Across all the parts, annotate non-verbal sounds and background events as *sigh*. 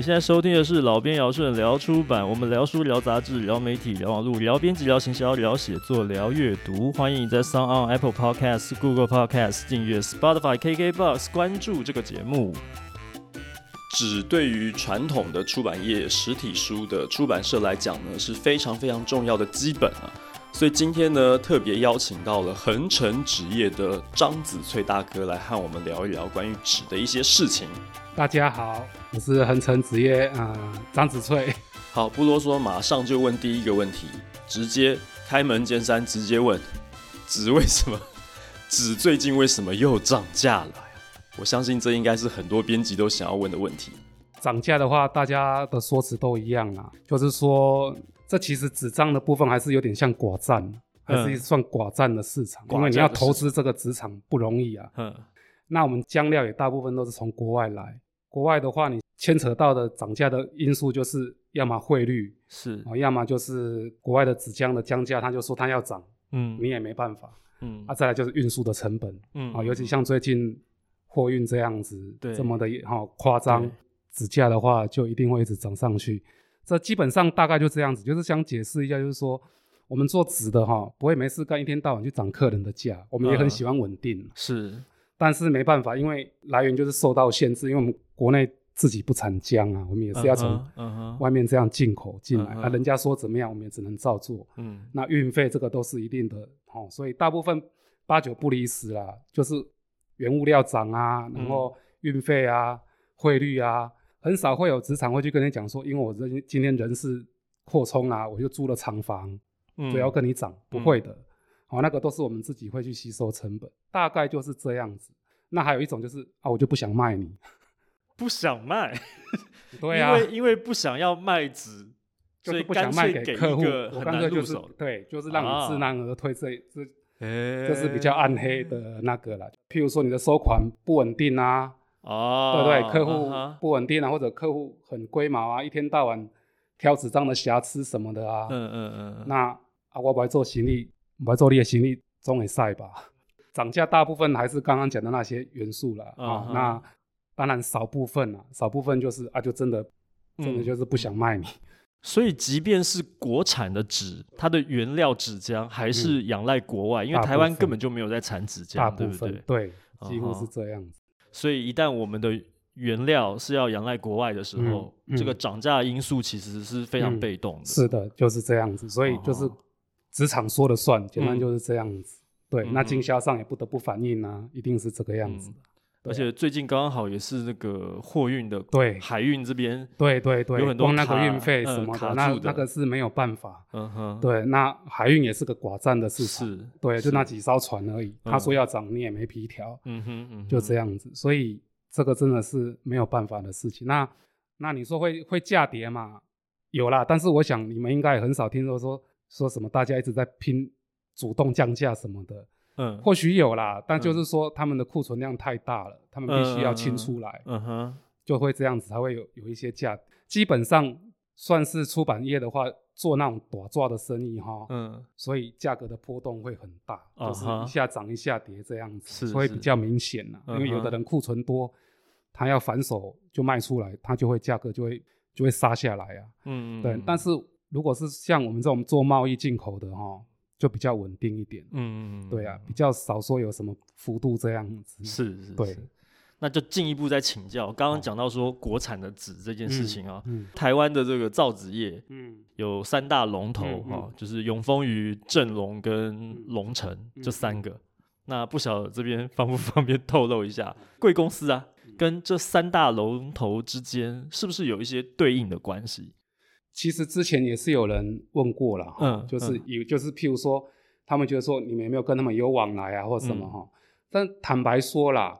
你现在收听的是老编尧舜聊出版，我们聊书、聊杂志、聊媒体、聊网络、聊编辑、聊行销、聊写作、聊阅读。欢迎你在 SoundOn、Apple Podcast、Google Podcasts 订阅 Spotify、KKBox 关注这个节目。纸对于传统的出版业、实体书的出版社来讲呢，是非常非常重要的基本啊。所以今天呢，特别邀请到了恒成纸业的张子翠大哥来和我们聊一聊关于纸的一些事情。大家好，我是恒成纸业啊，呃、张子翠。好，不啰嗦，马上就问第一个问题，直接开门见山，直接问：纸为什么？纸最近为什么又涨价了？我相信这应该是很多编辑都想要问的问题。涨价的话，大家的说辞都一样啊，就是说。这其实纸张的部分还是有点像寡占，还是算寡占的市场，嗯、因为你要投资这个纸厂不容易啊。嗯，那我们浆料也大部分都是从国外来，国外的话，你牵扯到的涨价的因素就是要么汇率是，要么就是国外的纸浆的浆价，他就说他要涨，嗯，你也没办法，嗯，啊，再来就是运输的成本，嗯，啊，尤其像最近货运这样子，对，这么的哈夸张，纸价的话就一定会一直涨上去。这基本上大概就这样子，就是想解释一下，就是说我们做纸的哈，不会没事干一天到晚去涨客人的价，我们也很喜欢稳定。呃、是，但是没办法，因为来源就是受到限制，因为我们国内自己不产浆啊，我们也是要从外面这样进口进来，那、uh 人家说怎么样，我们也只能照做。嗯、uh 那运费这个都是一定的，哦，所以大部分八九不离十啦，就是原物料涨啊，然后运费啊，汇、uh. 率啊。很少会有职场会去跟你讲说，因为我这今天人事扩充啊，我就租了厂房，嗯，所以要跟你涨，不会的，哦，那个都是我们自己会去吸收成本，大概就是这样子。那还有一种就是啊，我就不想卖你，*laughs* 不想卖，*laughs* 对啊，因为因为不想要卖纸，就是不想卖给客户，我干脆就是对，就是让你知难而退，这这这是比较暗黑的那个了。譬如说你的收款不稳定啊。哦、oh，对对，客户不稳定啊，uh. 或者客户很龟毛啊，一天到晚挑纸张的瑕疵什么的啊。嗯嗯嗯。那啊，我不会做行李，不会做你的行李总会晒吧？*laughs* 涨价大部分还是刚刚讲的那些元素了啊、uh。那当然少部分啊，少部分就是啊，就真的真的就是不想卖你。嗯、所以，即便是国产的纸，它的原料纸浆还是仰赖国外，嗯、因为台湾根本就没有在产纸浆，大部分对不对？对，几乎是这样子。Uh. 所以一旦我们的原料是要仰赖国外的时候，嗯嗯、这个涨价因素其实是非常被动的、嗯。是的，就是这样子。所以就是职场说了算，简单就是这样子。嗯、对，嗯、那经销商也不得不反应啊，一定是这个样子的。嗯而且最近刚刚好也是那个货运的，对海运这边，对对对，有很多那个运费什么的，呃、的那那个是没有办法。嗯哼，对，那海运也是个寡占的市场，是，对，就那几艘船而已。他说要涨，你也没皮条。嗯哼，嗯哼，就这样子。所以这个真的是没有办法的事情。那那你说会会价跌吗？有啦，但是我想你们应该也很少听说说说什么大家一直在拼主动降价什么的。嗯，或许有啦，但就是说他们的库存量太大了，嗯、他们必须要清出来，嗯哼，就会这样子才会有有一些价。基本上算是出版业的话，做那种短抓的生意哈，嗯，所以价格的波动会很大，嗯、就是一下涨一下跌这样子，所以比较明显呐。因为有的人库存多，他要反手就卖出来，他就会价格就会就会杀下来啊，嗯，对。但是如果是像我们这种做贸易进口的哈。就比较稳定一点，嗯嗯嗯，对啊，比较少说有什么幅度这样子，是是，对，那就进一步再请教，刚刚讲到说国产的纸这件事情啊，嗯，台湾的这个造纸业，嗯，有三大龙头哈、嗯，就是永丰余、正隆跟龙城这三个，那不晓得这边方不 *laughs* 方便透露一下，贵公司啊，跟这三大龙头之间是不是有一些对应的关系？其实之前也是有人问过了，嗯，就是有、嗯，就是譬如说，他们觉得说你们有没有跟他们有往来啊，或什么哈、嗯？但坦白说啦，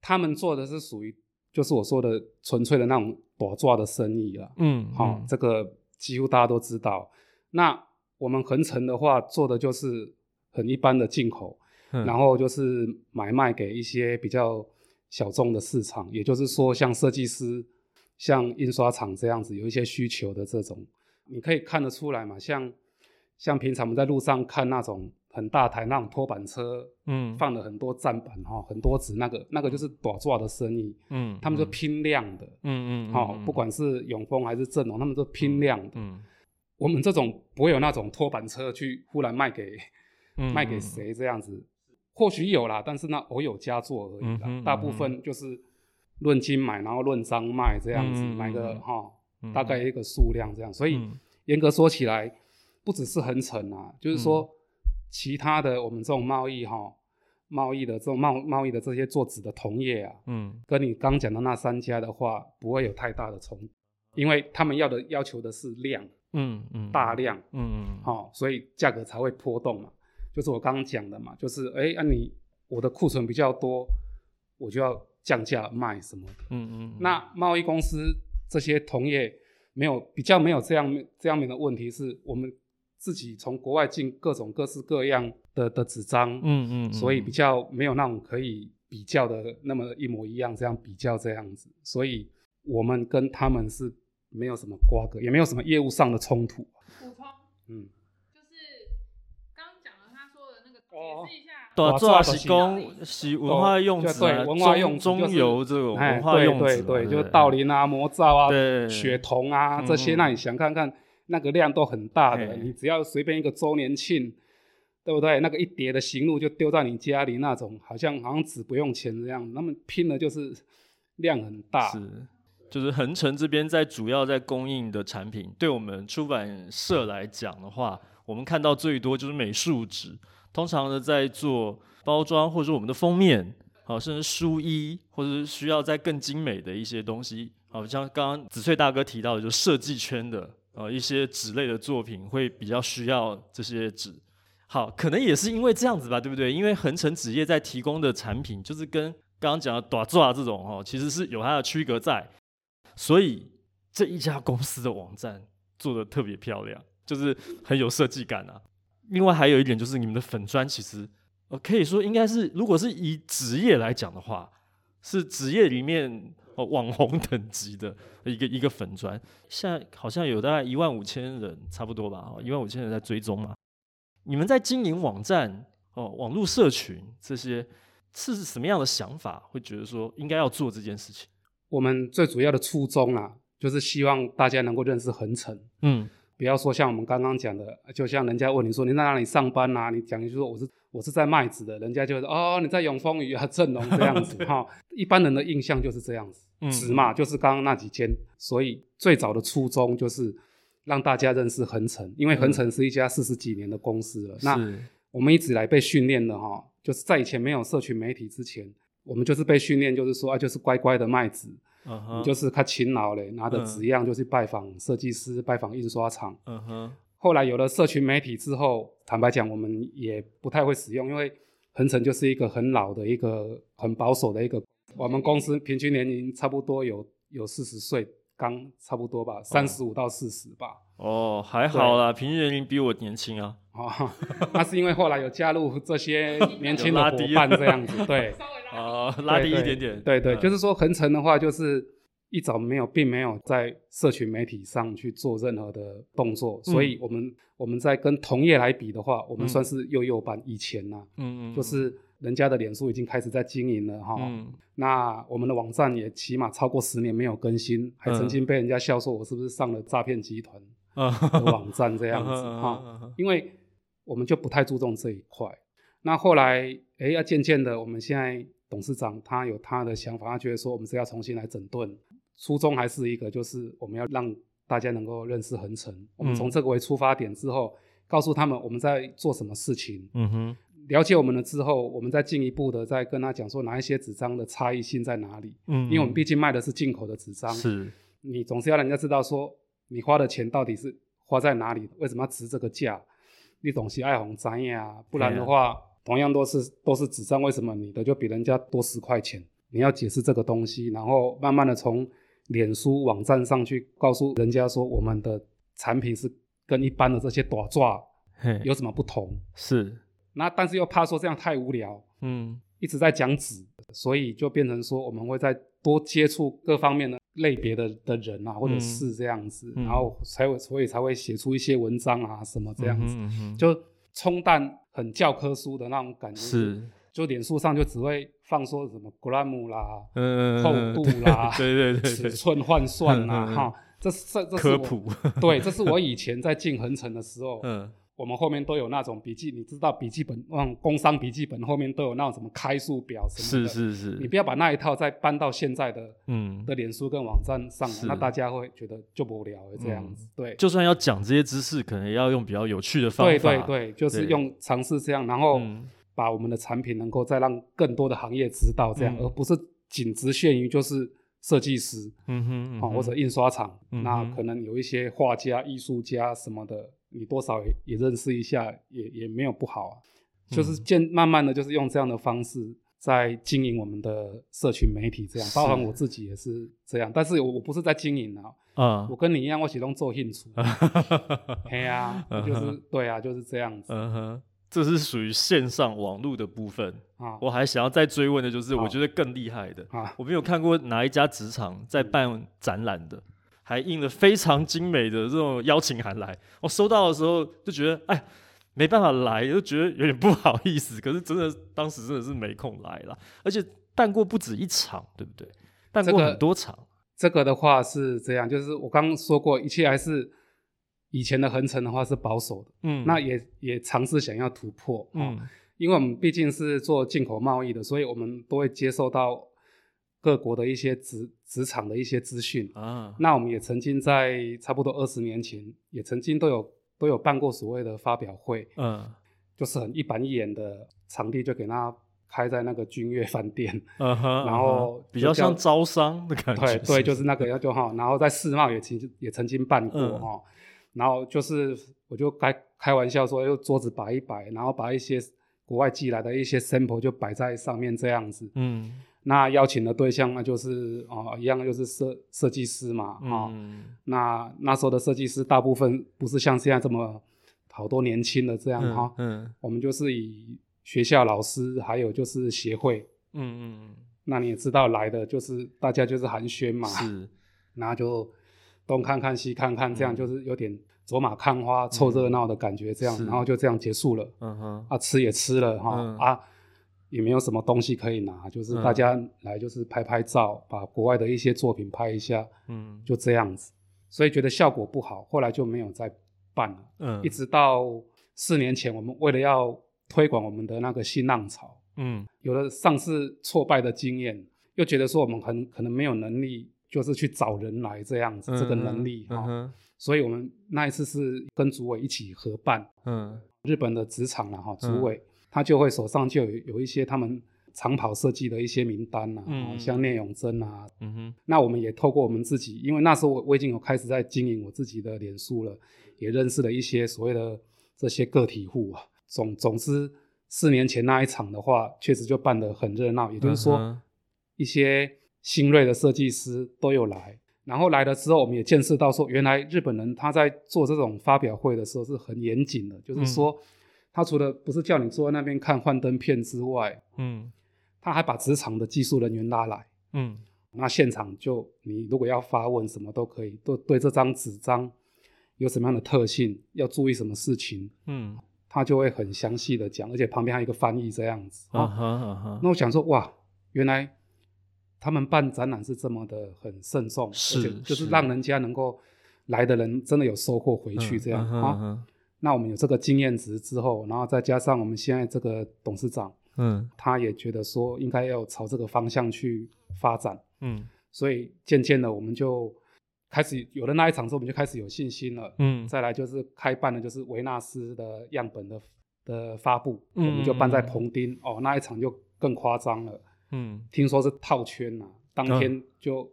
他们做的是属于，就是我说的纯粹的那种短抓的生意了，嗯，好、嗯，这个几乎大家都知道。那我们恒成的话，做的就是很一般的进口、嗯，然后就是买卖给一些比较小众的市场，也就是说像设计师。像印刷厂这样子有一些需求的这种，你可以看得出来嘛？像像平常我们在路上看那种很大台那种拖板车，嗯，放了很多站板哈，很多纸，那个那个就是短抓的生意，嗯，他们就拼量的，嗯嗯，好，不管是永丰还是正隆，他们都拼量的，嗯，我们这种不会有那种拖板车去忽然卖给，卖给谁这样子，或许有啦，但是那偶有佳作而已啦，大部分就是论斤买，然后论张卖这样子，买个哈，大概一个数量这样，所以严格说起来。不只是恒成啊，就是说，其他的我们这种贸易哈，贸易的这种贸贸易的这些做纸的同业啊，嗯，跟你刚讲的那三家的话，不会有太大的冲突，因为他们要的要求的是量，嗯嗯，大量，嗯嗯，好，所以价格才会波动嘛。就是我刚刚讲的嘛，就是哎，那你我的库存比较多，我就要降价卖什么的，嗯嗯。那贸易公司这些同业没有比较没有这样这样面的问题是我们。自己从国外进各种各式各样的的纸张，嗯嗯，嗯，所以比较没有那种可以比较的那么一模一样这样比较这样子，所以我们跟他们是没有什么瓜葛，也没有什么业务上的冲突。补充，嗯，就是刚刚讲了他说的那个，解释一下，大抓是讲是文化用纸，对，文化用中油这种文化用纸，对对对，就是道林啊、魔造啊、雪铜啊这些，那你想看看。那个量都很大的，你只要随便一个周年庆，对不对？那个一叠的行路就丢在你家里那种，好像好像纸不用钱这样。那么拼的就是量很大。是，就是恒城这边在主要在供应的产品，对我们出版社来讲的话，我们看到最多就是美术纸，通常呢在做包装或者说我们的封面，好，甚至书衣，或者是需要再更精美的一些东西，好像刚刚紫翠大哥提到的，就设计圈的。呃，一些纸类的作品会比较需要这些纸，好，可能也是因为这样子吧，对不对？因为恒成纸业在提供的产品，就是跟刚刚讲的大纸这种哦，其实是有它的区隔在，所以这一家公司的网站做的特别漂亮，就是很有设计感啊。另外还有一点就是你们的粉专，其实呃可以说应该是，如果是以职业来讲的话，是职业里面。哦，网红等级的一个一个粉专，现在好像有大概一万五千人，差不多吧？哦，一万五千人在追踪嘛。你们在经营网站哦，网络社群这些是什么样的想法？会觉得说应该要做这件事情？我们最主要的初衷啊，就是希望大家能够认识恒成。嗯。不要说像我们刚刚讲的，就像人家问你说你在哪里上班啊？你讲一句说我是我是在麦子的，人家就会说哦，你在永丰鱼啊正隆这样子哈。*laughs* 一般人的印象就是这样子，纸嘛就是刚刚那几间，所以最早的初衷就是让大家认识恒成，因为恒成是一家四十几年的公司了。嗯、那我们一直来被训练的哈，就是在以前没有社群媒体之前，我们就是被训练，就是说啊，就是乖乖的卖纸。Uh. 你就是他勤劳嘞，拿着纸样就去拜访设计师，uh. 拜访印刷厂。嗯哼后来有了社群媒体之后，坦白讲，我们也不太会使用，因为恒成就是一个很老的一个很保守的一个，我们公司平均年龄差不多有有四十岁，刚差不多吧，三十五到四十吧。哦，还好啦，平均年龄比我年轻啊。哦，*laughs* 那是因为后来有加入这些 *laughs* 年轻的伙伴这样子，对，*laughs* 哦，拉低一点点，对对，对，就是说恒成的话，就是一早没有，并没有在社群媒体上去做任何的动作，所以我们我们在跟同业来比的话，我们算是幼幼班。以前呢，嗯嗯，就是人家的脸书已经开始在经营了哈，那我们的网站也起码超过十年没有更新，还曾经被人家笑说我是不是上了诈骗集团的网站这样子哈，因为。我们就不太注重这一块。那后来，哎，要渐渐的，我们现在董事长他有他的想法，他觉得说我们是要重新来整顿。初衷还是一个，就是我们要让大家能够认识恒成。嗯、我们从这个为出发点之后，告诉他们我们在做什么事情。嗯哼。了解我们了之后，我们再进一步的再跟他讲说哪一些纸张的差异性在哪里。嗯。因为我们毕竟卖的是进口的纸张。是。你总是要人家知道说你花的钱到底是花在哪里，为什么要值这个价？你东西爱红专业啊，不然的话，啊、同样都是都是纸张，为什么你的就比人家多十块钱？你要解释这个东西，然后慢慢的从脸书网站上去告诉人家说，我们的产品是跟一般的这些短抓有什么不同？是，那但是又怕说这样太无聊，嗯，一直在讲纸，所以就变成说我们会再多接触各方面的。类别的的人啊，或者是这样子，嗯、然后才会所以才会写出一些文章啊什么这样子，嗯哼嗯哼。就冲淡很教科书的那种感觉，是，就脸书上就只会放说什么 gram 啦，嗯，厚度啦，*laughs* 对对对，尺寸换算啦，哈，这是这这是科普，对，这是我以前在进恒城的时候，*laughs* 嗯。我们后面都有那种笔记，你知道笔记本，那种工商笔记本后面都有那种什么开数表什么的。是是是。你不要把那一套再搬到现在的嗯的脸书跟网站上，那大家会觉得就无聊了这样子。对。就算要讲这些知识，可能也要用比较有趣的方法。对对对，就是用尝试这样，然后把我们的产品能够再让更多的行业知道这样，而不是仅局限于就是设计师，嗯哼，或者印刷厂，那可能有一些画家、艺术家什么的。你多少也也认识一下，也也没有不好啊。就是渐慢慢的就是用这样的方式在经营我们的社群媒体，这样，包含我自己也是这样。但是我我不是在经营啊，嗯，我跟你一样，我始终做兴趣。*laughs* 嘿呀，就是对啊，就是这样子。嗯哼，这是属于线上网络的部分啊。我还想要再追问的就是，我觉得更厉害的啊，我没有看过哪一家职场在办展览的。还印了非常精美的这种邀请函来，我收到的时候就觉得，哎，没办法来，就觉得有点不好意思。可是真的当时真的是没空来了，而且办过不止一场，对不对？办过很多场。这个、这个的话是这样，就是我刚刚说过，一切还是以前的恒成的话是保守的，嗯，那也也尝试想要突破，嗯，因为我们毕竟是做进口贸易的，所以我们都会接受到。各国的一些职职场的一些资讯啊，那我们也曾经在差不多二十年前，也曾经都有都有办过所谓的发表会，嗯，就是很一板一眼的场地，就给他开在那个君悦饭店，嗯哼，*laughs* 然后比较像招商的感觉，对对，就是那个要就哈，然后在世贸也曾经也曾经办过哈，嗯，然后就是我就开开玩笑说，用桌子摆一摆，然后把一些国外寄来的一些 sample 就摆在上面这样子，嗯。那邀请的对象那就是哦，一样就是设设计师嘛，啊、嗯，那那时候的设计师大部分不是像现在这么好多年轻的这样哈，嗯，嗯，我们就是以学校老师还有就是协会，嗯嗯，那你也知道来的就是大家就是寒暄嘛，是，然后就东看看西看看，这样就是有点走马看花凑热闹的感觉，这样，嗯、然后就这样结束了，嗯哼，啊吃也吃了哈，嗯、啊。也没有什么东西可以拿，就是大家来就是拍拍照，嗯、把国外的一些作品拍一下，嗯，就这样子。所以觉得效果不好，后来就没有再办了。嗯，一直到四年前，我们为了要推广我们的那个新浪潮，嗯，有了上次挫败的经验，又觉得说我们很可能没有能力，就是去找人来这样子，嗯、这个能力哈。所以我们那一次是跟组委一起合办，嗯，日本的职场了哈，组委。他就会手上就有有一些他们长跑设计的一些名单呐、啊，嗯、像聂永真啊，嗯、哼那我们也透过我们自己，因为那时候我我已经有开始在经营我自己的脸书了，也认识了一些所谓的这些个体户啊。总总之，四年前那一场的话，确实就办得很热闹，也就是说，嗯、一些新锐的设计师都有来。然后来了之后，我们也见识到说，原来日本人他在做这种发表会的时候是很严谨的，就是说。嗯他除了不是叫你坐在那边看幻灯片之外，嗯，他还把职场的技术人员拉来，嗯，那现场就你如果要发问什么都可以，都对这张纸张有什么样的特性，要注意什么事情，嗯，他就会很详细的讲，而且旁边还有一个翻译这样子，啊哈啊哈。那我想说，哇，原来他们办展览是这么的很慎重，是，而且就是让人家能够来的人真的有收获回去这样啊。那我们有这个经验值之后，然后再加上我们现在这个董事长，嗯，他也觉得说应该要朝这个方向去发展，嗯，所以渐渐的我们就开始有了那一场之后，我们就开始有信心了，嗯，再来就是开办的就是维纳斯的样本的的发布，嗯，我们就办在彭丁，哦，那一场就更夸张了，嗯，听说是套圈呐，当天就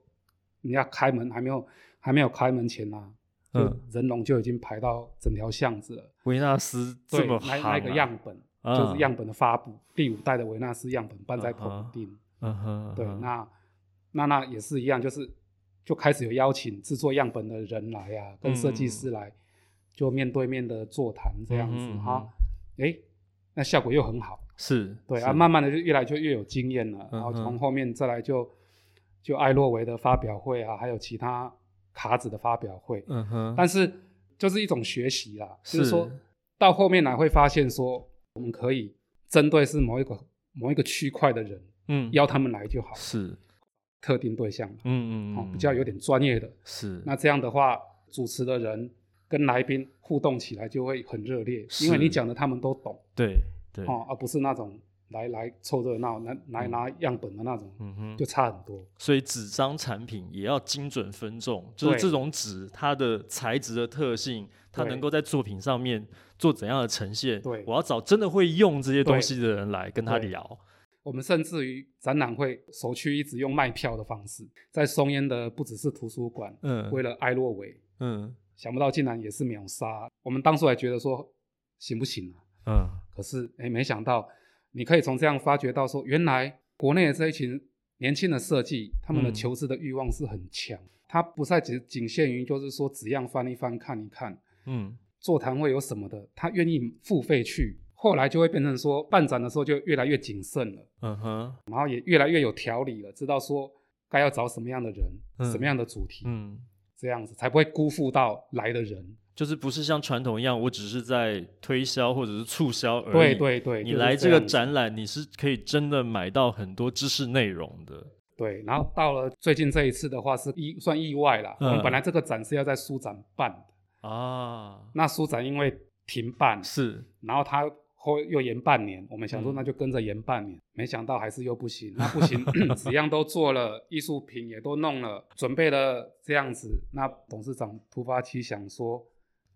人家开门还没有还没有开门前呐。就人龙就已经排到整条巷子了。维纳斯这么夯、啊、那那个样本、啊、就是样本的发布，第五代的维纳斯样本办在彭丁。嗯哼、uh，huh, uh. 对，那那那也是一样，就是就开始有邀请制作样本的人来呀、啊，跟设计师来，嗯、就面对面的座谈这样子哈。哎、那效果又很好。是，对是啊，慢慢的就越来就越有经验了。然后从后面再来就就艾洛维的发表会啊，还有其他。卡子的发表会，嗯哼，但是就是一种学习啦，是。就是说到后面来会发现说，我们可以针对是某一个某一个区块的人，嗯，邀他们来就好，是。特定对象，嗯嗯，哦，比较有点专业的，是。那这样的话，主持的人跟来宾互动起来就会很热烈，因为你讲的他们都懂，对对，哦，而不是那种。来来凑热闹，来来拿样本的那种，嗯哼，就差很多。所以纸张产品也要精准分众，就是这种纸它的材质的特性，它能够在作品上面做怎样的呈现？对，我要找真的会用这些东西的人来跟他聊。我们甚至于展览会首屈一指用卖票的方式，在松烟的不只是图书馆，嗯，为了艾洛维，嗯，想不到竟然也是秒杀。我们当初还觉得说行不行啊？嗯，可是哎，没想到。你可以从这样发觉到说，原来国内的这一群年轻的设计，他们的求知的欲望是很强。他不再只仅限于就是说纸样翻一翻看一看，嗯，座谈会有什么的，他愿意付费去。后来就会变成说，办展的时候就越来越谨慎了，嗯哼，然后也越来越有条理了，知道说该要找什么样的人，嗯、什么样的主题，嗯，这样子才不会辜负到来的人。就是不是像传统一样，我只是在推销或者是促销而已。对对对，你来这个展览，你是可以真的买到很多知识内容的。对，然后到了最近这一次的话，是意算意外啦。嗯。我们本来这个展是要在书展办的啊，那书展因为停办，是，然后他后又延半年，我们想说那就跟着延半年，嗯，没想到还是又不行。那不行，*clears throat* 纸样都做了，艺术品也都弄了，准备了这样子，那董事长突发奇想说。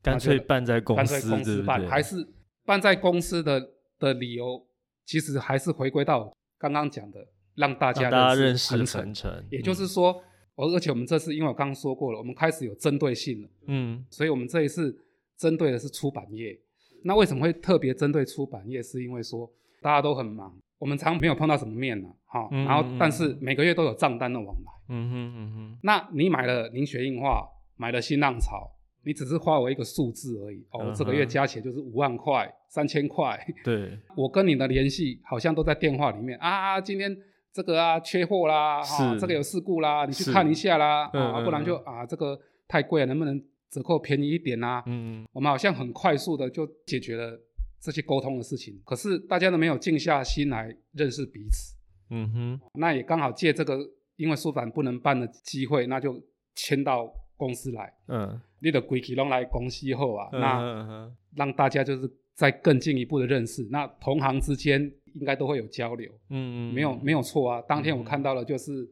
干脆办在公司，干脆公司办，还是办在公司的的理由，其实还是回归到刚刚讲的，让大家认识恒诚。也就是说，而、嗯、而且我们这次，因为我刚刚说过了，我们开始有针对性了，嗯，所以我们这一次针对的是出版业。那为什么会特别针对出版业？是因为说大家都很忙，我们常没有碰到什么面呢，哈，然后但是每个月都有账单的往来，嗯哼嗯哼。那你买了凝血硬化，买了新浪潮。你只是花我一个数字而已。哦，这个月加起来就是五万块、三千块。对，*laughs* 我跟你的联系好像都在电话里面。啊，今天这个啊缺货啦，啊这个有事故啦，你去看一下啦，啊不然就啊这个太贵了，能不能折扣便宜一点啊？嗯，我们好像很快速的就解决了这些沟通的事情，可是大家都没有静下心来认识彼此。嗯哼，那也刚好借这个因为书展不能办的机会，那就签到。公司来，嗯，你的规矩拢来公司后啊，嗯、那、让大家就是再更进一步的认识，那同行之间应该都会有交流，嗯嗯，没有没有错啊。当天我看到了，就是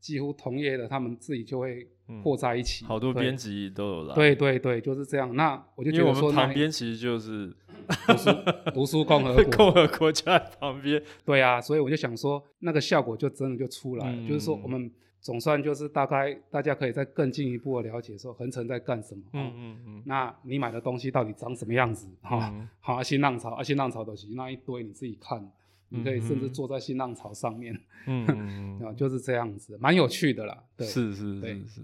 几乎同业的他们自己就会和在一起，嗯、好多编辑都有来，对对对，就是这样。那我就觉得说，旁边其实就是读书 *laughs* 读书共和国，*laughs* 共和国就在旁边，对啊，所以我就想说，那个效果就真的就出来了，嗯、就是说我们。总算就是大概大家可以再更进一步的了解说，恒成在干什么？嗯嗯嗯。那你买的东西到底长什么样子？哈、嗯，好、啊，新浪潮，啊，新浪潮的东西那一堆你自己看，嗯、你可以甚至坐在新浪潮上面，嗯嗯嗯，*laughs* 就是这样子，蛮有趣的啦。对，是是是是。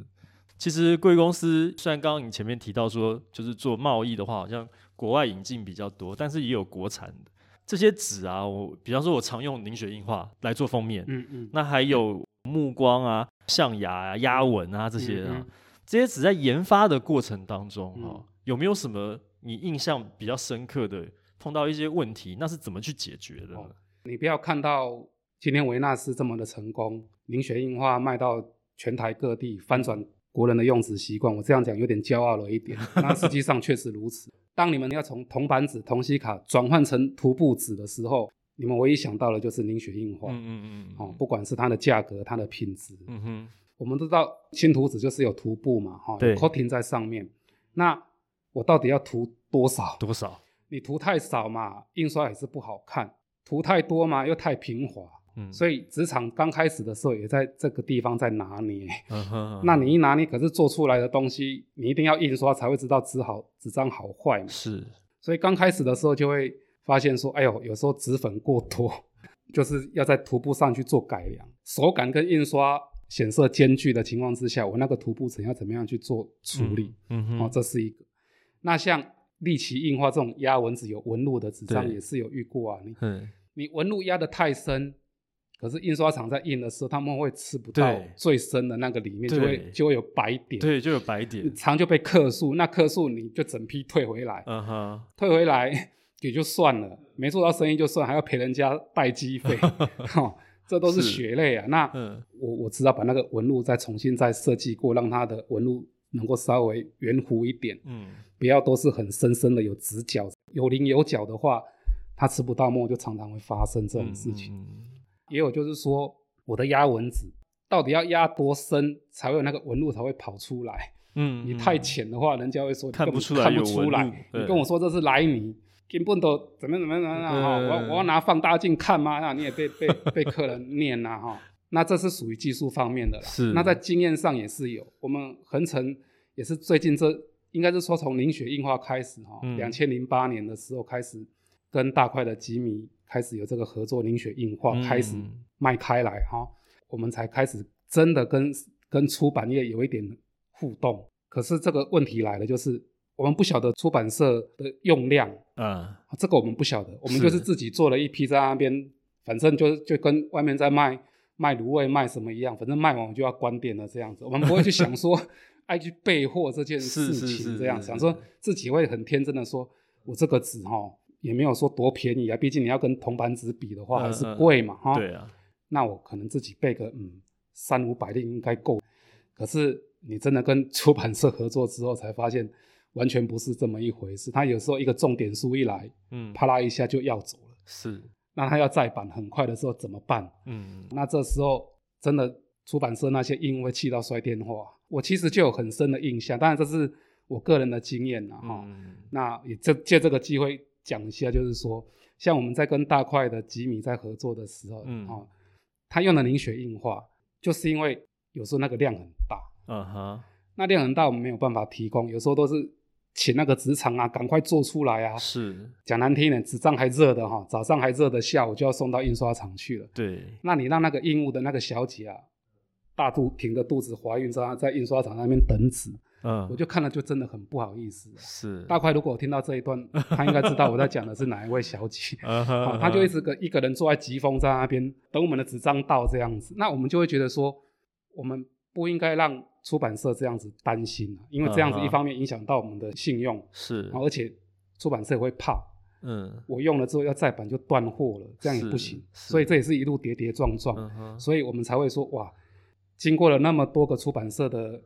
其实贵公司虽然刚刚你前面提到说，就是做贸易的话，好像国外引进比较多，但是也有国产的这些纸啊。我比方说，我常用凝血硬化来做封面，嗯嗯，那还有。目光啊，象牙啊，压纹啊，这些啊，这些只在研发的过程当中哦，有没有什么你印象比较深刻的碰到一些问题？那是怎么去解决的呢？哦、你不要看到今天维纳斯这么的成功，凝血硬化卖到全台各地，翻转国人的用纸习惯。我这样讲有点骄傲了一点，*laughs* 那实际上确实如此。当你们要从铜板纸、铜锡卡转换成涂布纸的时候。你们唯一想到的就是凝血硬化，嗯嗯嗯，哦，不管是它的价格、它的品质，嗯哼，我们都知道新图纸就是有涂布嘛，哈，对，coating 在上面。那我到底要涂多少？多少？你涂太少嘛，印刷也是不好看；涂太多嘛，又太平滑。嗯，所以纸厂刚开始的时候也在这个地方在拿捏。嗯哼，那你一拿捏，可是做出来的东西，你一定要印刷才会知道纸好纸张好坏嘛。是，所以刚开始的时候就会。发现说，哎呦，有时候纸粉过多，*laughs* 就是要在涂布上去做改良，手感跟印刷显色间距的情况之下，我那个涂布层要怎么样去做处理？嗯，嗯哼，哦，这是一个。那像立奇印花这种压纹纸有纹路的纸张也是有遇过啊。你，你纹路压得太深，可是印刷厂在印的时候，他们会吃不到最深的那个里面，就会就会有白点。对，就有白点，常就被克数，那克数你就整批退回来。嗯哼，退回来。也就算了，没做到生意就算，还要赔人家代机费，*laughs* 哈，这都是血泪啊。那、嗯、我我知道把那个纹路再重新再设计过，让它的纹路能够稍微圆弧一点，嗯，不要都是很深深的有直角，有棱有角的话，它吃不到墨，就常常会发生这种事情。嗯嗯、也有就是说，我的压纹纸到底要压多深才会有那个纹路才会跑出来？嗯，你太浅的话，人家会说看不出来，看不出来。你跟我说这是来泥。根本都怎么怎么怎么哈，我我要拿放大镜看吗？那你也被被 *laughs* 被客人念呐哈。那这是属于技术方面的啦。是。那在经验上也是有，我们恒成也是最近这应该是说从凝血硬化开始哈，两千零八年的时候开始跟大块的吉米开始有这个合作，凝血硬化开始卖开来哈，我们才开始真的跟跟出版业有一点互动。可是这个问题来了，就是。我们不晓得出版社的用量，嗯，这个我们不晓得，我们就是。自己做了一批在那边，反正就就跟外面在卖卖卤味卖什么一样，反正卖完我就要关店了这样子，我们不会去想说爱 *laughs* 去备货这件事情，这样想说自己会很天真的说，我这个纸哈也没有说多便宜啊，毕竟你要跟铜板纸比的话还是贵嘛哈，对啊，那我可能自己备个嗯三五百錠应该够，可是你真的跟出版社合作之后才发现。完全不是这么一回事。他有时候一个重点书一来，嗯，啪啦一下就要走了。是，那他要再版很快的时候怎么办？嗯，那这时候真的出版社那些印会气到摔电话。我其实就有很深的印象，当然这是我个人的经验了哈。嗯，那也这借这个机会讲一下，就是说，像我们在跟大块的吉米在合作的时候，嗯，哦，他用的凝血硬化，就是因为有时候那个量很大，嗯哼，那量很大，我们没有办法提供，有时候都是。请那个纸厂啊，赶快做出来啊！是讲难听一点，纸张还热的哈，早上还热的，下午就要送到印刷厂去了。对，那你让那个印务的那个小姐啊，大肚挺着肚子怀孕，在在印刷厂那边等纸，嗯，我就看了就真的很不好意思。是大块，如果我听到这一段，*laughs* 他应该知道我在讲的是哪一位小姐。*laughs* 好，他就一直个一个人坐在疾风在那边等我们的纸张到这样子，那我们就会觉得说，我们不应该让。出版社这样子担心，因为这样子一方面影响到我们的信用，是，而且出版社也会怕，嗯，我用了之后要再版就断货了，这样也不行，所以这也是一路跌跌撞撞，所以我们才会说哇，经过了那么多个出版社的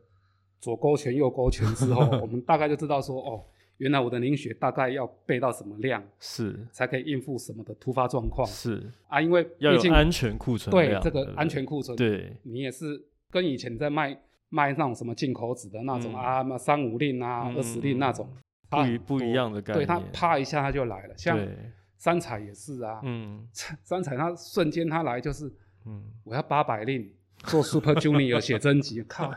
左勾拳右勾拳之后，*laughs* 我们大概就知道说哦，原来我的凝血大概要备到什么量，是，才可以应付什么的突发状况，是。啊，因为毕竟安全库存，对这个安全库存，对，你也是跟以前在卖。卖那种什么进口纸的那种、嗯、啊，三五令啊，二十令那种，不一不一样的概念。对，它啪一下它就来了，像三彩也是啊，嗯，三彩它瞬间它来就是，嗯，我要八百令做 Super Junior 写真集，*laughs* 靠，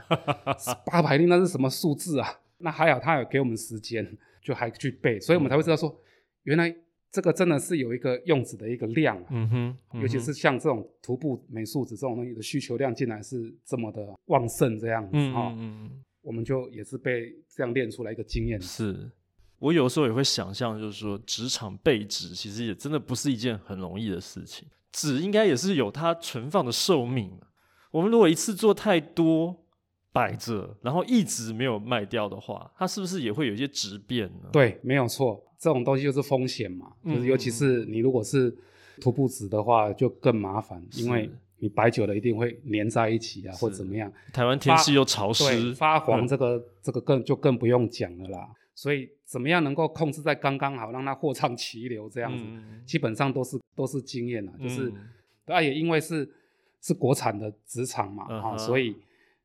八百令那是什么数字啊？那还好，他有给我们时间，就还去背，所以我们才会知道说，原来。这个真的是有一个用纸的一个量，嗯哼，嗯哼，尤其是像这种徒步美术纸这种东西的需求量竟然是这么的旺盛，这样子哈，嗯嗯，我们就也是被这样练出来一个经验。是，我有时候也会想象，就是说职场备纸其实也真的不是一件很容易的事情，纸应该也是有它存放的寿命。我们如果一次做太多摆着，然后一直没有卖掉的话，它是不是也会有一些质变呢？对，没有错。这种东西就是风险嘛，就是尤其是你如果是徒步纸的话，就更麻烦，因为你摆久了一定会粘在一起啊，或者怎么样。台湾天气又潮湿，发黄这个这个更就更不用讲了啦。所以怎么样能够控制在刚刚好，让它货畅其流这样子，基本上都是都是经验了，就是，啊也因为是是国产的纸厂嘛，啊，所以。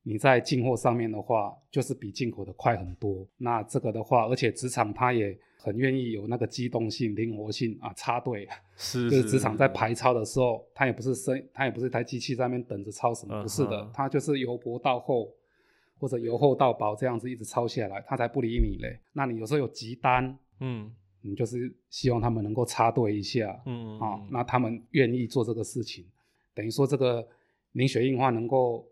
你在进货上面的话，就是比进口的快很多。那这个的话，而且职场它也很愿意有那个机动性、灵活性啊，插队。*laughs* 是，是，就是职场在排超的时候，它也不是生，它也不是一台机器在那边等着抄什么，不是的，它就是由薄到厚，或者由厚到薄这样子一直抄下来，它才不理你嘞。那你有时候有急单，嗯，你就是希望他们能够插队一下，嗯，啊，那他们愿意做这个事情，等于说这个凝血硬化能够。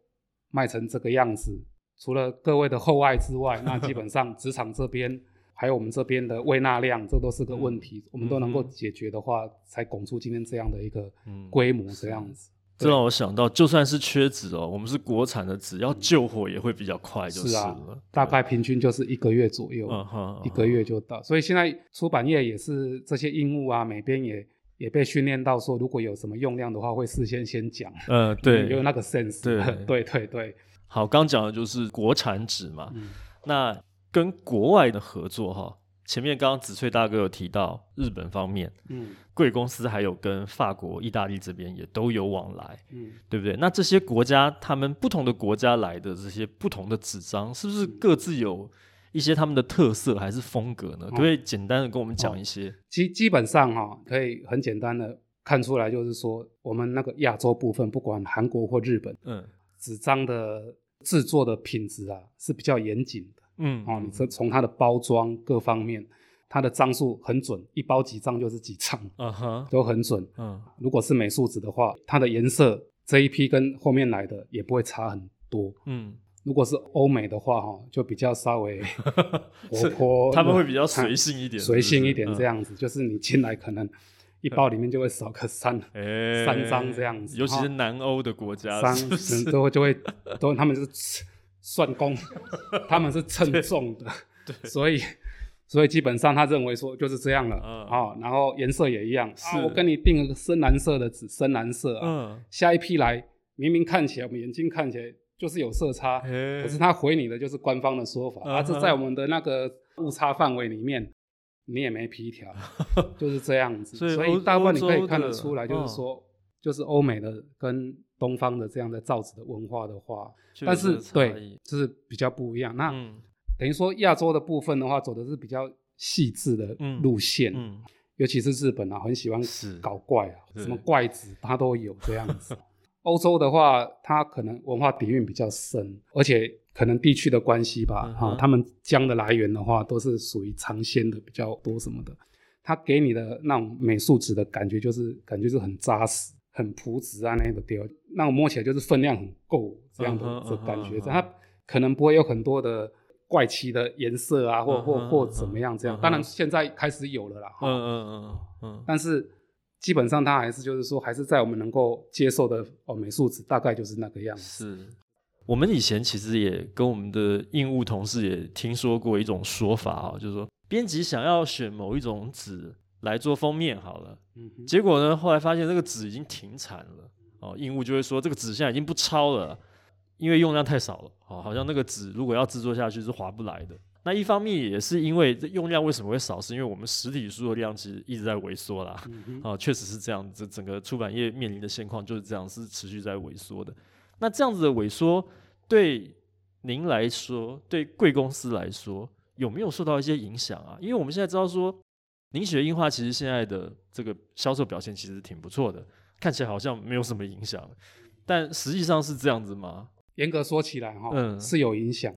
卖成这个样子，除了各位的厚爱之外，那基本上纸厂这边还有我们这边的喂纳量，这都是个问题。嗯、我们都能够解决的话，嗯、才拱出今天这样的一个规模这样子。这让我想到，就算是缺纸哦，我们是国产的纸，要救火也会比较快，就是啊，大概平均就是一个月左右，一个月就到。所以现在出版业也是这些印务啊，每边也也被训练到说，如果有什么用量的话，会事先先讲。嗯，*laughs* 对，有那个 sense。对对对对。好，刚讲的就是国产纸嘛，嗯、那跟国外的合作哈。前面刚刚子翠大哥有提到日本方面，嗯，贵公司还有跟法国、意大利这边也都有往来，嗯，对不对？那这些国家，他们不同的国家来的这些不同的纸张，是不是各自有一些他们的特色还是风格呢？可不可以简单的跟我们讲一些？基基本上哈，可以很简单的看出来，就是说我们那个亚洲部分，不管韩国或日本，嗯，纸张的制作的品质啊是比较严谨的。嗯，哦，你说从它的包装各方面，它的张数很准，一包几张就是几张，*laughs* 嗯哼，都很准。嗯，如果是美术纸的话，它的颜色这一批跟后面来的也不会差很多。嗯，如果是欧美的话，哈，就比较稍微活泼，他们会比较随性一点，随性一点这样子，就是你进来可能一包里面就会少个三三张这样子，尤其是南欧的国家，三都会就会都他们是。算工，*laughs* 他们是称重的，对，所以所以基本上他认为说就是这样了，然后颜色也一样，我跟你订个深蓝色的纸，深蓝色，嗯，下一批来，明明看起来我们眼睛看起来就是有色差，可是他回你的就是官方的说法，而是在我们的那个误差范围里面，你也没批条，*laughs* 就是这样子，所以大部分你可以看得出来，就是说，就是欧美的跟。东方的这样的造纸的文化的话，但是对，就是比较不一样。那、嗯、等于说亚洲的部分的话，走的是比较细致的路线，嗯嗯、尤其是日本啊，很喜欢搞怪啊，什么怪子他都有这样子。*laughs* 欧洲的话，它可能文化底蕴比较深，而且可能地区的关系吧，哈、他们姜的来源的话，都是属于尝鲜的比较多什么的，它给你的那种美术纸的感觉，就是感觉是很扎实。很朴质啊，那个雕，那我摸起来就是分量很够这样的这感觉，它可能不会有很多的怪奇的颜色啊，或或或怎么样这样。当然现在开始有了啦，嗯嗯嗯嗯。但是基本上它还是就是说，还是在我们能够接受的哦，美术纸大概就是那个样子。是我们以前其实也跟我们的印务同事也听说过一种说法啊，就是说编辑想要选某一种纸。来做封面好了，结果呢，后来发现这个纸已经停产了，哦，印务就会说这个纸现在已经不抄了，因为用量太少了，哦，好像那个纸如果要制作下去是划不来的。那一方面也是因为这用量为什么会少，是因为我们实体书的量其实一直在萎缩啦，嗯、哼哦，确实是这样子，整个出版业面临的现况就是这样，是持续在萎缩的。那这样子的萎缩对您来说，对贵公司来说有没有受到一些影响啊？因为我们现在知道说。凝血印花其实现在的这个销售表现其实挺不错的，看起来好像没有什么影响，但实际上是这样子吗？严格说起来，哈，嗯，是有影响。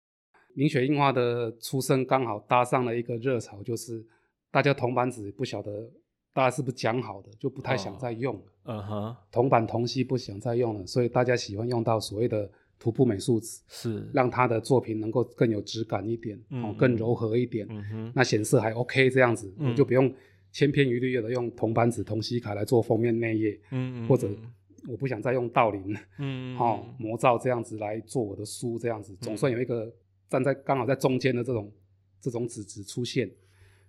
凝血印花的出生刚好搭上了一个热潮，就是大家铜版纸不晓得大家是不是讲好的，就不太想再用了。嗯哼，铜版铜锡不想再用了，所以大家喜欢用到所谓的。涂布美术纸是让他的作品能够更有质感一点，嗯、哦，更柔和一点，嗯、哼那显色还 OK 这样子，我、嗯、就不用千篇一律的用铜版纸、铜锡卡来做封面内页，嗯、或者我不想再用道林，嗯，哦，魔造这样子来做我的书，这样子总算有一个站在刚好在中间的这种这种纸质出现，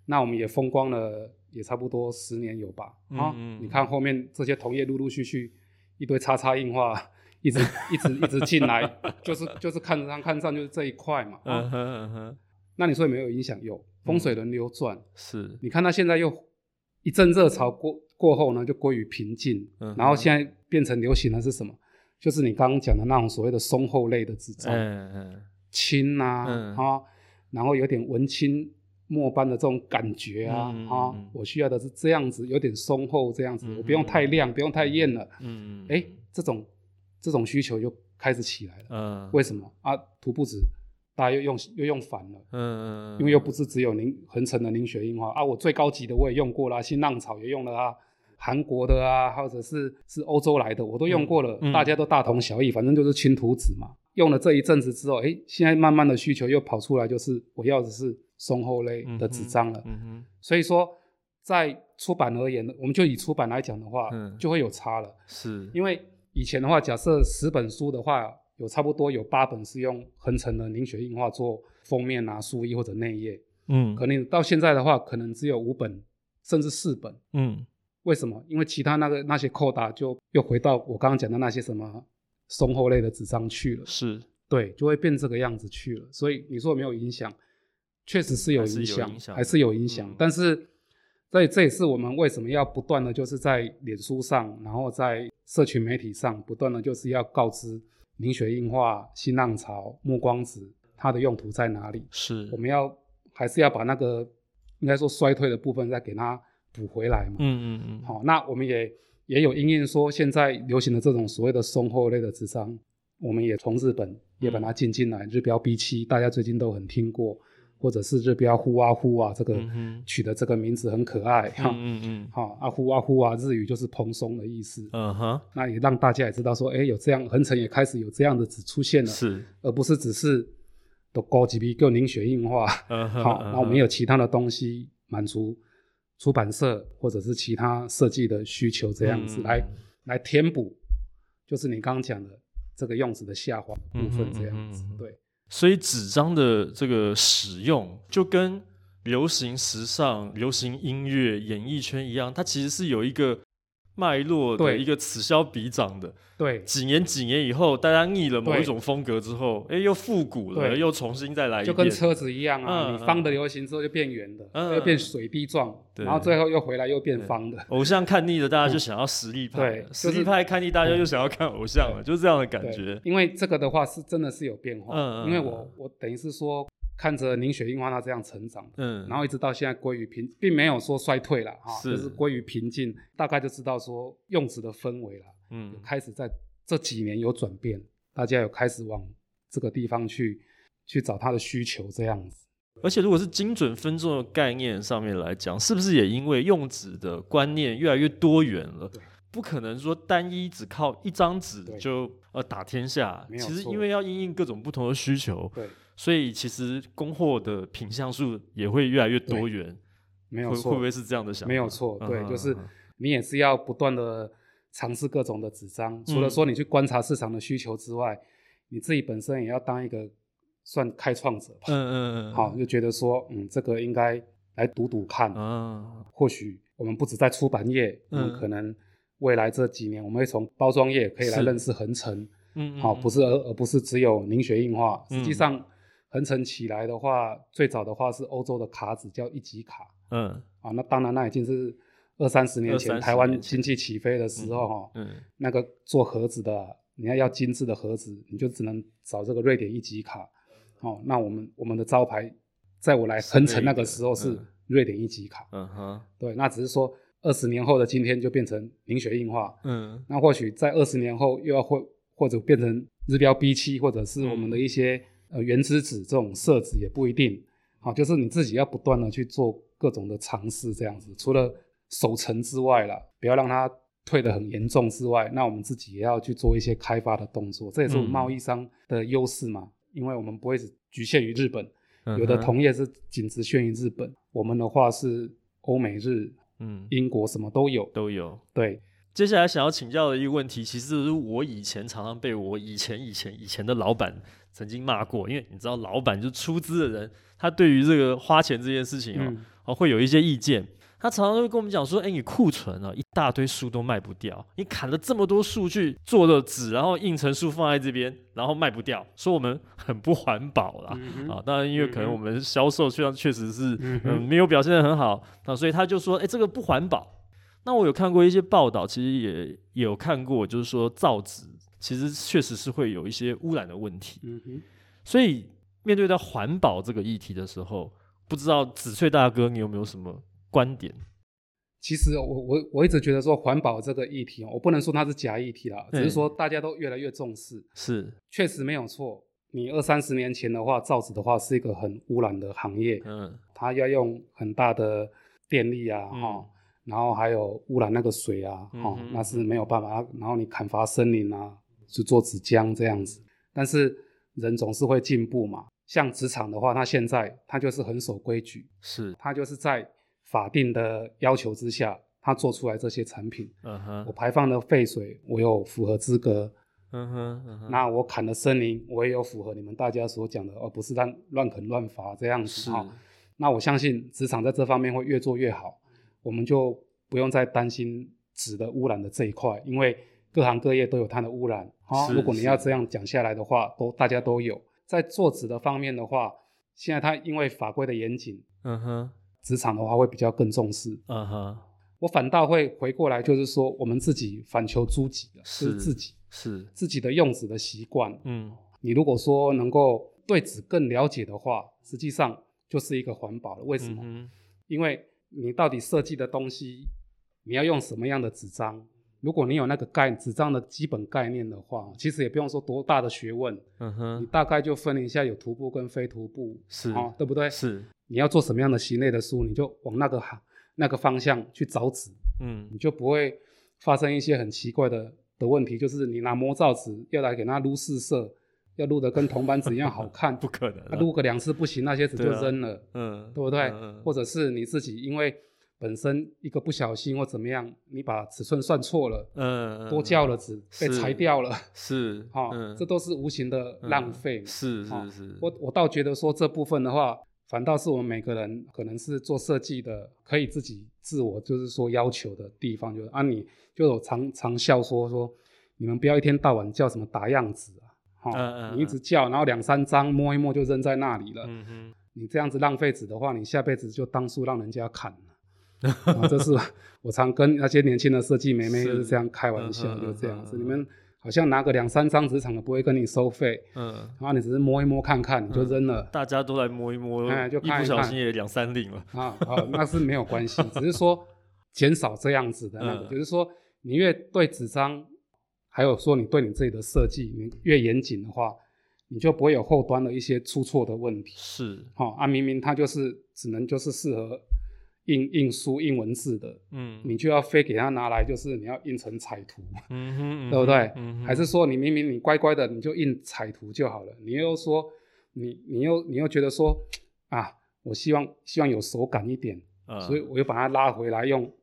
那我们也风光了也差不多十年有吧，啊、嗯，你看后面这些同业陆陆续续一堆叉叉硬化。一直一直一直进来，*laughs* 就是就是看上看上就是这一块嘛。嗯哼嗯哼。那你说有没有影响？有，风水轮流转。是。你看它现在又一阵热潮过过后呢，就归于平静。嗯。然后现在变成流行的是什么？就是你刚刚讲的那种所谓的松厚类的纸张。嗯嗯。轻啊，哈，然后有点文青墨般的这种感觉啊，哈，我需要的是这样子，有点松厚这样子，我不用太亮，不用太艳了。嗯。哎，这种。这种需求就开始起来了，嗯，为什么啊？涂布纸大家又用又用反了，嗯，因为又不是只有凝横层的凝血印花啊，我最高级的我也用过了，新浪潮也用了啊，韩国的啊，或者是是欧洲来的我都用过了，嗯、大家都大同小异，反正就是轻涂纸嘛。用了这一阵子之后，哎，现在慢慢的需求又跑出来，就是我要的是松厚类的纸张了，嗯哼，所以说在出版而言，我们就以出版来讲的话，嗯，就会有差了，是因为。以前的话，假设十本书的话，有差不多有八本是用横层的凝血硬化做封面啊、书衣或者内页。嗯，可能到现在的话，可能只有五本，甚至四本。嗯，为什么？因为其他那个那些扣打就又回到我刚刚讲的那些什么松后类的纸张去了。是，对，就会变这个样子去了。所以你说有没有影响？确实是有影响，还是有影响。但是，所以这也是我们为什么要不断的就是在脸书上，然后在社群媒体上不断的就是要告知凝血硬化、新浪潮、目光纸它的用途在哪里？是，我们要。还是要把那个应该说衰退的部分再给它补回来嘛。嗯嗯嗯。好，那我们也也有因应说现在流行的这种所谓的松后类的纸张，我们也从日本也把它进进来。嗯、日标 B 七，大家最近都很听过，或者是日标呼啊呼啊，这个取的这个名字很可爱。嗯嗯嗯。好，啊呼啊呼啊，日语就是蓬松的意思。嗯哼。那也让大家也知道说，哎，有这样横城也开始有这样的纸出现了，是，而不是只是。都高级比够凝血硬化，嗯、好，那、uh. 我们有其他的东西满足出版社或者是其他设计的需求，这样子、uh. 来来填补，就是你刚刚讲的这个用纸的下滑部分，这样子，uh. 对。所以纸张的这个使用就跟流行时尚、流行音乐、演艺圈一样，它其实是有一个。脉络的一个此消彼长的，对，几年几年以后，大家腻了某一种风格之后，哎，又复古了，又重新再来一遍，就跟车子一样啊，嗯、你方的流行之后就变圆的，嗯、又变水滴状，然后最后又回来又变方的。偶像看腻了，大家就想要实力派，对，实力派看腻，大家又想要看偶像了，就是这样的感觉。因为这个的话是真的是有变化，嗯、因为我我等于是说。看着凝血硬化它这样成长，嗯，然后一直到现在归于平，并没有说衰退了哈，就是归于平静，大概就知道说用纸的氛围了，嗯，开始在这几年有转变，大家有开始往这个地方去去找它的需求这样子。而且如果是精准分众的概念上面来讲，是不是也因为用纸的观念越来越多元了？对，不可能说单一只靠一张纸就呃打天下，其实因为要因应各种不同的需求，对。所以其实供货的品项数也会越来越多元，没有错，会不会是这样的想法？没有错，对，就是你也是要不断的尝试各种的纸张，嗯，除了说你去观察市场的需求之外，你自己本身也要当一个算开创者吧。嗯嗯嗯。好，就觉得说，嗯，这个应该来赌赌看。嗯。或许我们不止在出版业，嗯，可能未来这几年我们会从包装业可以来认识恒成。嗯。好，不是而而不是只有凝血硬化，实际上。横层起来的话，最早的话是欧洲的卡纸叫一级卡，嗯，啊，那当然那已经是二三十年前台湾经济起飞的时候哈，嗯，那个做盒子的，你要要精致的盒子，你就只能找这个瑞典一级卡，哦，那我们我们的招牌，在我来横成那个时候是瑞典一级卡，嗯哼，对，那只是说二十年后的今天就变成凝血硬化，嗯，那或许在二十年后又要或或者变成日标 B 七或者是我们的一些。呃，原子子这种设置也不一定，好，就是你自己要不断的去做各种的尝试，这样子。除了守城之外啦，不要让它退得很严重之外，那我们自己也要去做一些开发的动作。这也是我们贸易商的优势嘛，因为我们不会只局限于日本，有的同业是仅只限于日本，我们的话是欧美日，嗯，英国什么都有，都有。对，接下来想要请教的一个问题，其实是我以前常常被我以前以前以前的老板。曾经骂过，因为你知道，老板就出资的人，他对于这个花钱这件事情哦，嗯、哦会有一些意见。他常常会跟我们讲说：“哎，你库存啊，一大堆书都卖不掉，你砍了这么多数据做的纸，然后印成书放在这边，然后卖不掉，说我们很不环保啦。嗯”啊，当然因为可能我们销售确实确实是嗯，嗯没有表现的很好，那所以他就说：“哎，这个不环保。”那我有看过一些报道，其实也，也有看过，就是说造纸。其实确实是会有一些污染的问题，嗯哼，所以面对到环保这个议题的时候，不知道紫翠大哥你有没有什么观点？其实我我我一直觉得说环保这个议题，我不能说它是假议题啦，只是说大家都越来越重视。是，确实没有错。你二三十年前的话，造纸的话是一个很污染的行业，嗯，它要用很大的电力啊，哈、嗯，然后还有污染那个水啊，哈、那是没有办法。然后你砍伐森林啊。是做纸浆这样子，但是人总是会进步嘛。像纸厂的话，它现在它就是很守规矩，是它就是在法定的要求之下，他做出来这些产品。嗯哼，我排放的废水，我有符合资格。嗯哼，那我砍的森林，我也有符合你们大家所讲的，而不是乱乱砍乱伐这样子哈。那我相信职场在这方面会越做越好，我们就不用再担心纸的污染的这一块，因为各行各业都有它的污染啊。如果你要这样讲下来的话，都大家都有。在做纸的方面的话，现在它因为法规的严谨，嗯哼，职场的话会比较更重视，嗯哼。我反倒会回过来，就是说我们自己反求诸己的，是，是自己。是自己的用纸的习惯，嗯，你如果说能够对纸更了解的话，实际上就是一个环保了。为什么？嗯、因为你到底设计的东西，你要用什么样的纸张？如果你有那个概纸张的基本概念的话，其实也不用说多大的学问，嗯哼，你大概就分一下有徒步跟非徒步，是啊、哦，对不对？是，你要做什么样的型类的书，你就往那个行那个方向去找纸，嗯，你就不会发生一些很奇怪的。的问题就是你拿模造纸要来给它撸四色，要撸得跟铜板纸一样好看，*laughs* 不可能、啊。撸个两次不行，那些纸就扔了，嗯、啊，对不对？嗯嗯、或者是你自己因为本身一个不小心或怎么样，你把尺寸算错了，嗯，多叫了纸被裁掉了，是，*laughs* 哈、嗯，这都是无形的浪费、嗯。是是是，我我倒觉得说这部分的话。反倒是我们每个人可能是做设计的，可以自己自我就是说要求的地方，就是啊，你就有常常笑说说，你们不要一天到晚叫什么打样纸啊，哈、你一直叫，然后两三张摸一摸就扔在那里了，嗯哼，你这样子浪费纸的话，你下辈子就当书让人家砍了，啊，这是我常跟那些年轻的设计妹妹就是这样开玩笑，嗯、就是这样子，你们。好像拿个两三张纸厂的不会跟你收费，嗯，然后你只是摸一摸看看，你就扔了。大家都来摸一摸，哎，就看一不小心也两三领了。啊，好，那是没有关系，只是说减少这样子的那个，就是说你越对纸张，还有说你对你自己的设计，你越严谨的话，你就不会有后端的一些出错的问题。是，好啊，明明它就是只能就是适合。印印书印文字的，嗯，你就要非给他拿来，就是你要印成彩图，嗯哼，*laughs* 对不对？嗯，还是说你明明你乖乖的，你就印彩图就好了？你又说你你又你又觉得说啊，我希望希望有手感一点，嗯，所以我又把它拉回来用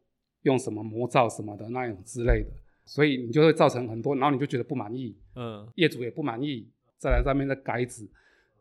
用什么模造什么的那种之类的，所以你就会造成很多，然后你就觉得不满意，嗯，业主也不满意，再来上面再改纸，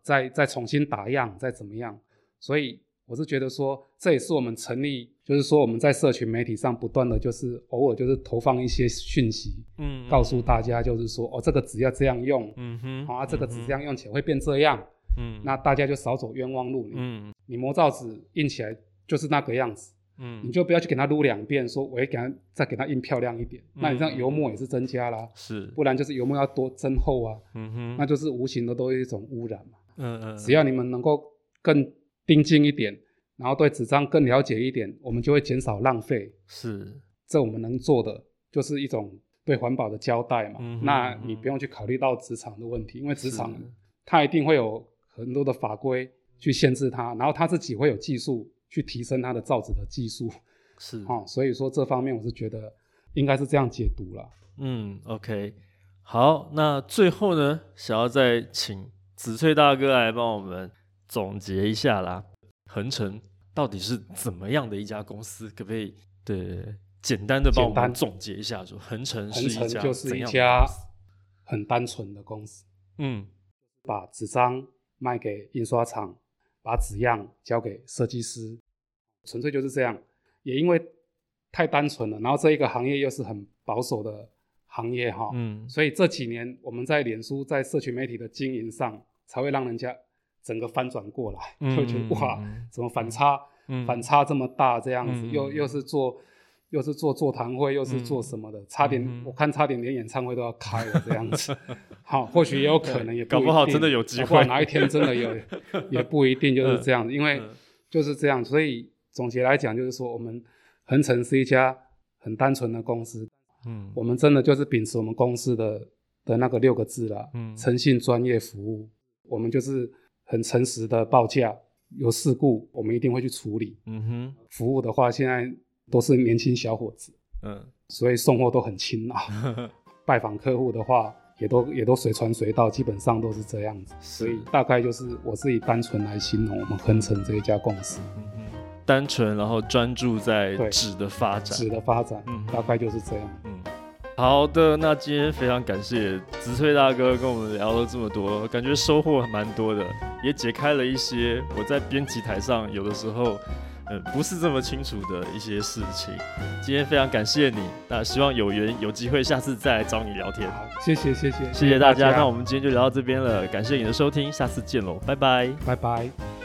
再再重新打样，再怎么样，所以。我是觉得说，这也是我们成立，就是说我们在社群媒体上不断的就是偶尔就是投放一些讯息，嗯，告诉大家就是说，哦，这个纸要这样用，嗯哼，啊，这个纸这样用起来会变这样，嗯，那大家就少走冤枉路，嗯，你模造纸印起来就是那个样子，嗯，你就不要去给它撸两遍，说我要给它再给它印漂亮一点，那你这样油墨也是增加啦，是，不然就是油墨要多增厚啊，嗯哼，那就是无形的都是一种污染嘛，嗯嗯，只要你们能够更盯紧一点。然后对纸张更了解一点，我们就会减少浪费。是，这我们能做的就是一种对环保的交代嘛。嗯、那你不用去考虑到职场的问题，因为职场它一定会有很多的法规去限制它，然后它自己会有技术去提升它的造纸的技术。是，啊、*laughs* 哦，所以说这方面我是觉得应该是这样解读了。嗯，OK，好，那最后呢，想要再请子翠大哥来帮我们总结一下啦，恒成。到底是怎么样的一家公司？可不可以对简单的帮我们总结一下？说恒成是一家就是一家很单纯的公司。嗯，把纸张卖给印刷厂，把纸样交给设计师，纯粹就是这样。也因为太单纯了，然后这一个行业又是很保守的行业哈，嗯，所以这几年我们在脸书在社群媒体的经营上，才会让人家。整个翻转过来，*laughs* 就觉得哇，怎么反差，嗯、反差这么大？这样子，嗯、又又是做，又是做座谈会，又是做什么的？嗯、差点，嗯、我看差点连演唱会都要开了这样子。*laughs* 好，或许也有可能，也搞不好真的有机会，哪一天真的有，*laughs* 也不一定就是这样子。因为就是这样，所以总结来讲，就是说我们恒成是一家很单纯的公司。嗯，我们真的就是秉持我们公司的的那个六个字了，嗯，诚信、专业、服务。我们就是。很诚实的报价，有事故我们一定会去处理。嗯哼，服务的话，现在都是年轻小伙子，嗯，所以送货都很勤劳。*laughs* 拜访客户的话，也都也都随传随到，基本上都是这样子。所以大概就是我自己单纯来形容我们恒成这一家公司。嗯哼。单纯，然后专注在纸的发展，纸的发展，嗯，大概就是这样，嗯。好的，那今天非常感谢子翠大哥跟我们聊了这么多，感觉收获蛮多的，也解开了一些我在编辑台上有的时候，嗯，不是这么清楚的一些事情。今天非常感谢你，那希望有缘有机会下次再来找你聊天。好，谢谢谢谢，谢谢大家。那我们今天就聊到这边了，感谢你的收听，下次见喽，拜拜，拜拜。